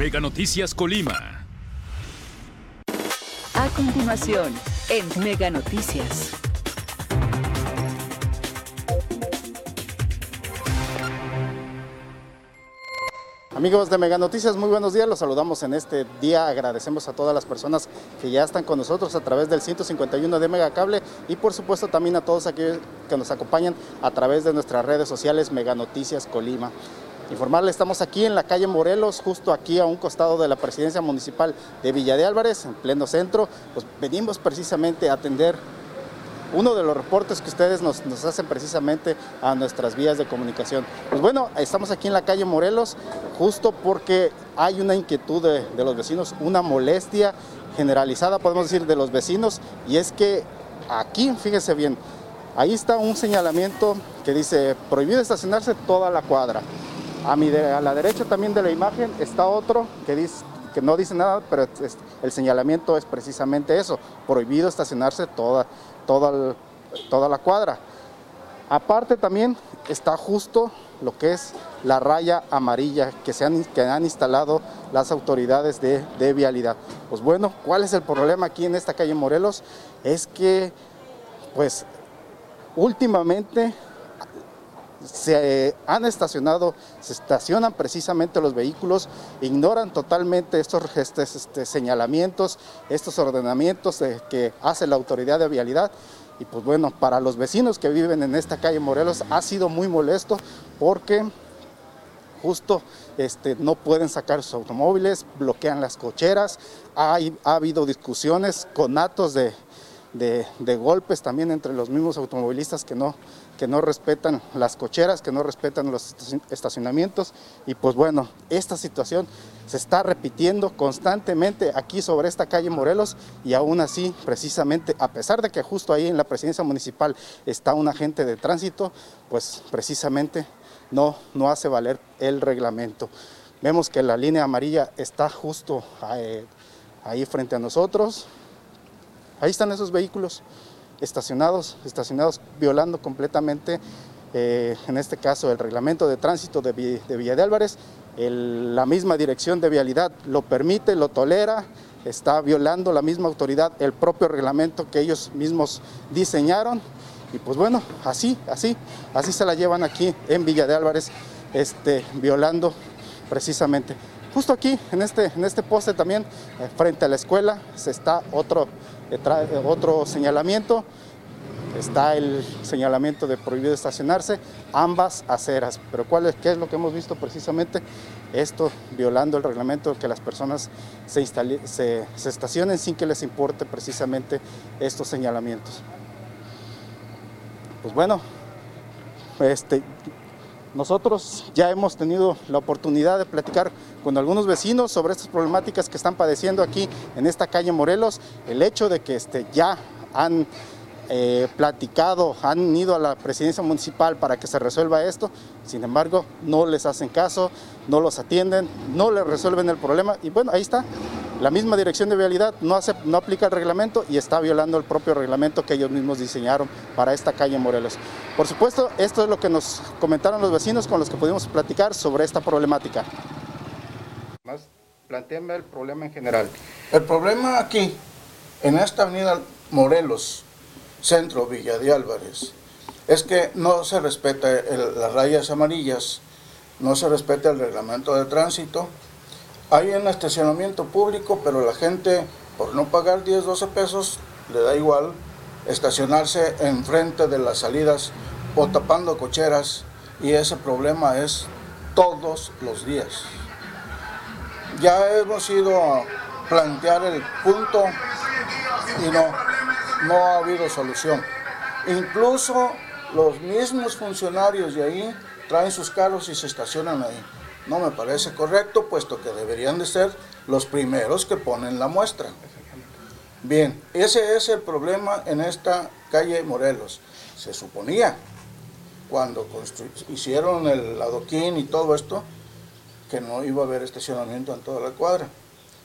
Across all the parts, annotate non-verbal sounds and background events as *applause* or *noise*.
Mega Noticias Colima. A continuación, en Mega Noticias. Amigos de Mega Noticias, muy buenos días. Los saludamos en este día. Agradecemos a todas las personas que ya están con nosotros a través del 151 de Mega Cable y por supuesto también a todos aquellos que nos acompañan a través de nuestras redes sociales Mega Noticias Colima. Informarle, estamos aquí en la calle Morelos, justo aquí a un costado de la presidencia municipal de Villa de Álvarez, en pleno centro. Pues venimos precisamente a atender uno de los reportes que ustedes nos, hacen precisamente a nuestras vías de comunicación. Pues bueno, estamos aquí en la calle Morelos justo porque hay una inquietud de, de los vecinos, una molestia generalizada, podemos decir, de los vecinos, y es que aquí, fíjese bien, ahí está un señalamiento que dice prohibido estacionarse toda la cuadra. A, la derecha también de la imagen está otro que no dice nada, pero el señalamiento es precisamente eso, prohibido estacionarse toda, toda, toda la cuadra. Aparte también está justo lo que es la raya amarilla que, se han, que han instalado las autoridades de, de, vialidad. Pues bueno, ¿cuál es el problema aquí en esta calle Morelos? Es que, pues, últimamente se han estacionado, se estacionan precisamente los vehículos, ignoran totalmente estos este, señalamientos, estos ordenamientos que hace la autoridad de vialidad. Y pues bueno, para los vecinos que viven en esta calle Morelos ha sido muy molesto porque justo este, no pueden sacar sus automóviles, bloquean las cocheras, ha habido discusiones con actos de, de, golpes también entre los mismos automovilistas que no, que no respetan las cocheras, que no respetan los estacionamientos. Y pues bueno, esta situación se está repitiendo constantemente aquí sobre esta calle Morelos y aún así, precisamente, a pesar de que justo ahí en la presidencia municipal está un agente de tránsito, pues precisamente no, no hace valer el reglamento. Vemos que la línea amarilla está justo eh, ahí frente a nosotros, Ahí están esos vehículos estacionados, estacionados violando completamente, eh, en este caso, el reglamento de tránsito de, Villa de Álvarez. la misma dirección de vialidad lo permite, lo tolera, está violando la misma autoridad el propio reglamento que ellos mismos diseñaron. Y pues bueno, así, así, así se la llevan aquí en Villa de Álvarez, este, violando precisamente. Justo aquí, en este, en este poste también, eh, frente a la escuela, se está otro otro señalamiento, está el señalamiento de prohibido estacionarse, ambas aceras. Pero ¿cuál es, ¿qué es lo que hemos visto precisamente? Esto violando el reglamento que las personas se, se, se estacionen sin que les importe precisamente estos señalamientos. Pues bueno, este, nosotros ya hemos tenido la oportunidad de platicar con algunos vecinos sobre estas problemáticas que están padeciendo aquí en esta calle Morelos. El hecho de que este, ya han eh, platicado, han ido a la presidencia municipal para que se resuelva esto, sin embargo no les hacen caso, no los atienden, no les resuelven el problema y bueno, ahí está. La misma dirección de vialidad no, hace, no aplica el reglamento y está violando el propio reglamento que ellos mismos diseñaron para esta calle Morelos. Por supuesto, esto es lo que nos comentaron los vecinos con los que pudimos platicar sobre esta problemática. Más, planteame el problema en general. El problema aquí, en esta avenida Morelos, centro Villa de Álvarez, es que no se respeta las rayas amarillas, no se respeta el reglamento de tránsito, hay un estacionamiento público, pero la gente, por no pagar 10, 12 pesos, le da igual estacionarse enfrente de las salidas o tapando cocheras y ese problema es todos los días. Ya hemos ido a plantear el punto y no, no ha habido solución. Incluso los mismos funcionarios de ahí traen sus carros y se estacionan ahí. No me parece correcto, puesto que deberían de ser los primeros que ponen la muestra. Bien, ese es el problema en esta calle Morelos. Se suponía, cuando hicieron el adoquín y todo esto, que no iba a haber estacionamiento en toda la cuadra.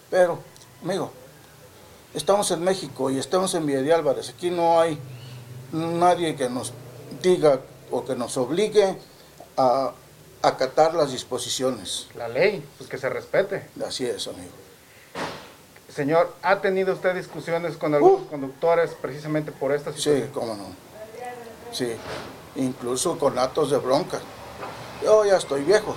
Pero, amigo, estamos en México y estamos en Villa de Álvarez. Aquí no hay nadie que nos diga o que nos obligue a acatar las disposiciones. La ley, pues que se respete. Así es, amigo. Señor, ¿ha tenido usted discusiones con algunos conductores precisamente por esta Sí, situación? cómo no. Sí, incluso con actos de bronca. Yo ya estoy viejo.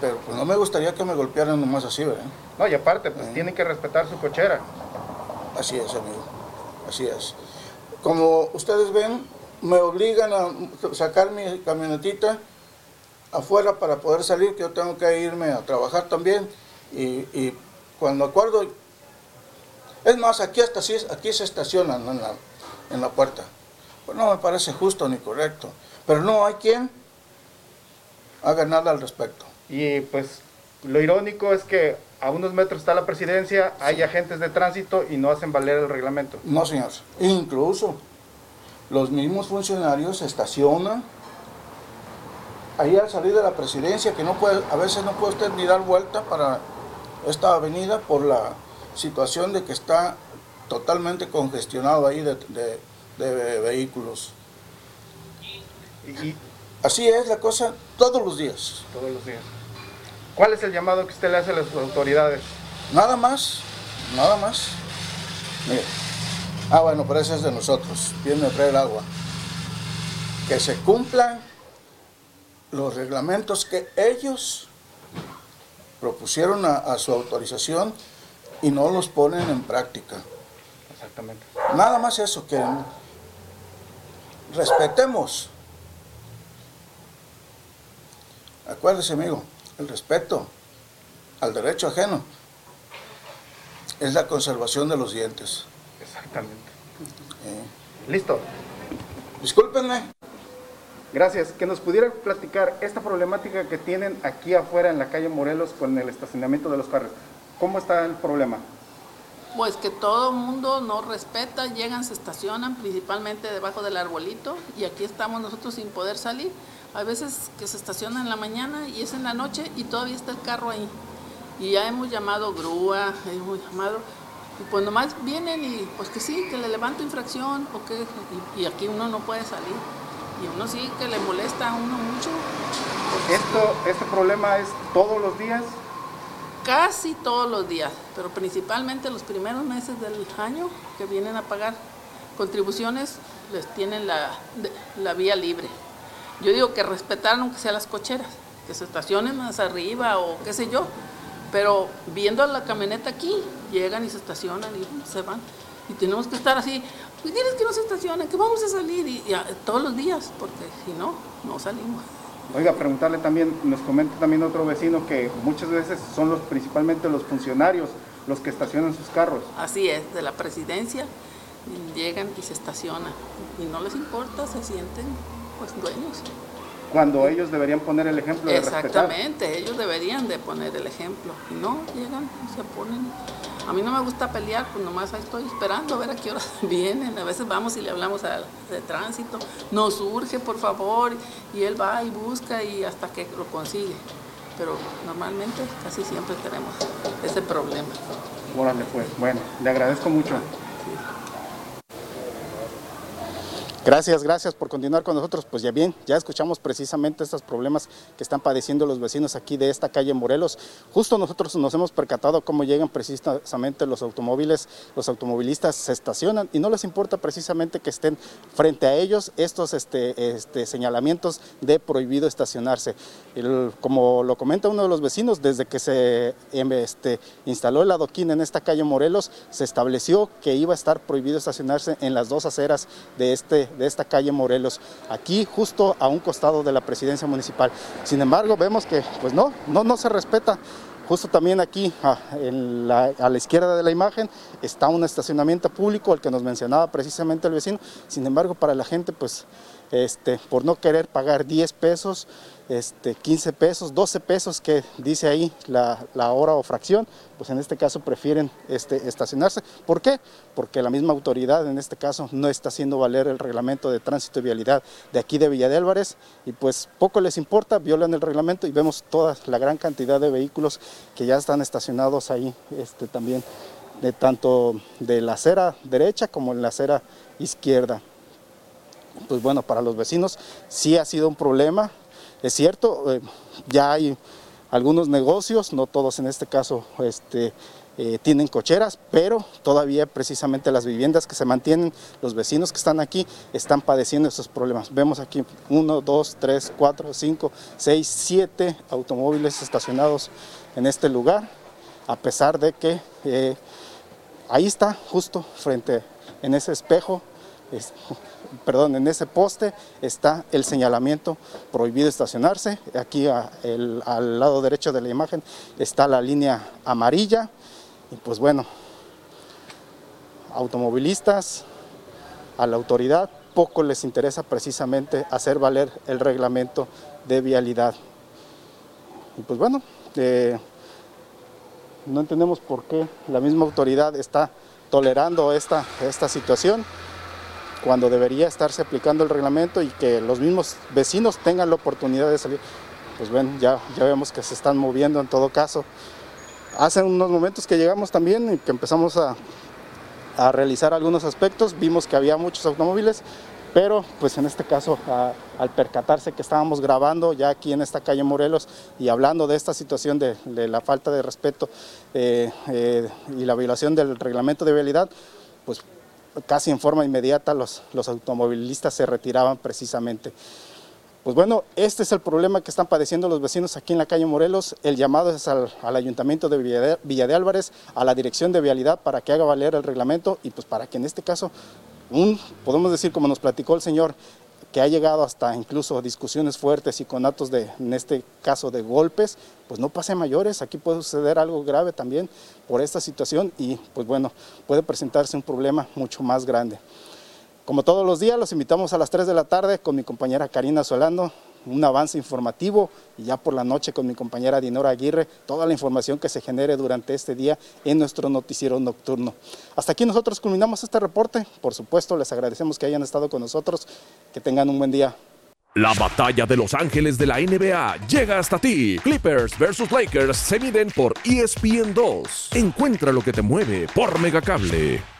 Pero pues no me gustaría que me golpearan nomás así, ¿verdad? No, y aparte, pues tienen que respetar su cochera. Así es, amigo. Así es. Como ustedes ven, me obligan a sacar mi camionetita afuera para poder salir, que yo tengo que irme a trabajar también. Y, y cuando acuerdo, es más, aquí hasta aquí se estacionan en la, en la puerta. Pues no me parece justo ni correcto. Pero no hay quien haga nada al respecto. Y pues lo irónico es que a unos metros está la presidencia, hay agentes de tránsito y no hacen valer el reglamento. No, señor. Incluso los mismos funcionarios estacionan ahí al salir de la presidencia, que no puede, a veces no puede usted ni dar vuelta para esta avenida por la situación de que está totalmente congestionado ahí de, de- de vehículos. Y, y Así es la cosa todos los días. todos los días. ¿Cuál es el llamado que usted le hace a las autoridades? Nada más, nada más. Mire. Ah, bueno, pero ese es de nosotros. Viene a traer agua. Que se cumplan los reglamentos que ellos propusieron a, a su autorización y no los ponen en práctica. Exactamente. Nada más eso, que respetemos. Acuérdese, amigo, el respeto al derecho ajeno es la conservación de los dientes. Exactamente. Eh, Listo. Discúlpenme. Gracias. Que nos pudiera platicar esta problemática que tienen aquí afuera en la calle Morelos con el estacionamiento de los carros. ¿Cómo está el problema? Pues que todo mundo no respeta, llegan, se estacionan principalmente debajo del arbolito y aquí estamos nosotros sin poder salir. A veces que se estacionan en la mañana y es en la noche y todavía está el carro ahí. Y ya hemos llamado grúa, hemos llamado, y pues nomás vienen y pues que sí, que le levanto infracción o que, y aquí uno no puede salir. Y uno sí que le molesta a uno mucho. Esto, este problema es todos los días. Casi todos los días, pero principalmente los primeros meses del año que vienen a pagar contribuciones, les tienen la, la vía libre. Yo digo que respetaran aunque sea las cocheras, que se estacionen más arriba o qué sé yo, pero viendo la camioneta aquí, llegan y se estacionan y se van. Y tenemos que estar así, pues tienes que no se estacionen, que vamos a salir y, y a- todos los días, porque si no, no salimos. Oiga, preguntarle también, nos comenta también otro vecino que muchas veces son los principalmente los funcionarios los que estacionan sus carros. Así es, de la presidencia llegan y se estacionan y no les importa, se sienten pues dueños. Cuando ellos deberían poner el ejemplo de respetar. Exactamente, ellos deberían de poner el ejemplo y no llegan y se ponen. A mí no me gusta pelear, pues nomás ahí estoy esperando a ver a qué hora *laughs* vienen. A veces vamos y le hablamos al de tránsito, nos urge por favor y él va y busca y hasta que lo consigue. Pero normalmente casi siempre tenemos ese problema. Órale, pues. Bueno, le agradezco mucho. Gracias, gracias por continuar con nosotros. Pues ya bien, ya escuchamos precisamente estos problemas que están padeciendo los vecinos aquí de esta calle Morelos. Justo nosotros nos hemos percatado cómo llegan precisamente los automóviles, los automovilistas se estacionan y no les importa precisamente que estén frente a ellos estos este, este, señalamientos de prohibido estacionarse. Como lo comenta uno de los vecinos, desde que se em, este, instaló el adoquín en esta calle Morelos, se estableció que iba a estar prohibido estacionarse en las dos aceras de, este, de esta calle Morelos, aquí justo a un costado de la presidencia municipal. Sin embargo, vemos que pues no, no, no se respeta. Justo también aquí a, en la- a la izquierda de la imagen está un estacionamiento público, el que nos mencionaba precisamente el vecino. Sin embargo, para la gente, pues este, por no querer pagar 10 pesos, este, 15 pesos, 12 pesos que dice ahí la, hora o fracción, pues en este caso prefieren este, estacionarse. ¿Por qué? Porque la misma autoridad en este caso no está haciendo valer el reglamento de tránsito y vialidad de aquí de Villa de Álvarez y pues poco les importa, violan el reglamento y vemos toda la gran cantidad de vehículos que ya están estacionados ahí este, también, de tanto de la acera derecha como en la acera izquierda pues bueno, para los vecinos sí ha sido un problema. Es cierto, eh, ya hay algunos negocios, no todos en este caso este, eh, tienen cocheras, pero todavía precisamente las viviendas que se mantienen, los vecinos que están aquí, están padeciendo esos problemas. Vemos aquí uno, dos, tres, cuatro, cinco, seis, siete automóviles estacionados en este lugar, a pesar de que eh, ahí está, justo frente en ese espejo, perdón, en ese poste está el señalamiento prohibido estacionarse. Aquí al lado derecho de la imagen está la línea amarilla. Y pues bueno, automovilistas, a la autoridad, poco les interesa precisamente hacer valer el reglamento de vialidad. Y pues bueno, eh, no entendemos por qué la misma autoridad está tolerando esta, esta situación cuando debería estarse aplicando el reglamento y que los mismos vecinos tengan la oportunidad de salir. Pues ven, ya, ya vemos que se están moviendo en todo caso. Hace unos momentos que llegamos también y que empezamos a, a realizar algunos aspectos, vimos que había muchos automóviles, pero pues en este caso al percatarse que estábamos grabando ya aquí en esta calle Morelos y hablando de esta situación de, la falta de respeto eh, eh, y la violación del reglamento de vialidad, pues casi en forma inmediata los, los automovilistas se retiraban precisamente. Pues bueno, este es el problema que están padeciendo los vecinos aquí en la calle Morelos. El llamado es al, Ayuntamiento de Villa de, Álvarez, a la Dirección de Vialidad para que haga valer el reglamento y pues para que en este caso, un, podemos decir como nos platicó el señor, que ha llegado hasta incluso discusiones fuertes y con actos de, en este caso de golpes, pues no pase mayores, aquí puede suceder algo grave también por esta situación y pues bueno, puede presentarse un problema mucho más grande. Como todos los días, los invitamos a las 3 de la tarde con mi compañera Karina Solano, un avance informativo y ya por la noche con mi compañera Dinora Aguirre, toda la información que se genere durante este día en nuestro noticiero nocturno. Hasta aquí nosotros culminamos este reporte. Por supuesto, les agradecemos que hayan estado con nosotros. Que tengan un buen día. La batalla de los ángeles de la NBA llega hasta ti. Clippers versus Lakers se miden por ESPN 2. Encuentra lo que te mueve por Megacable.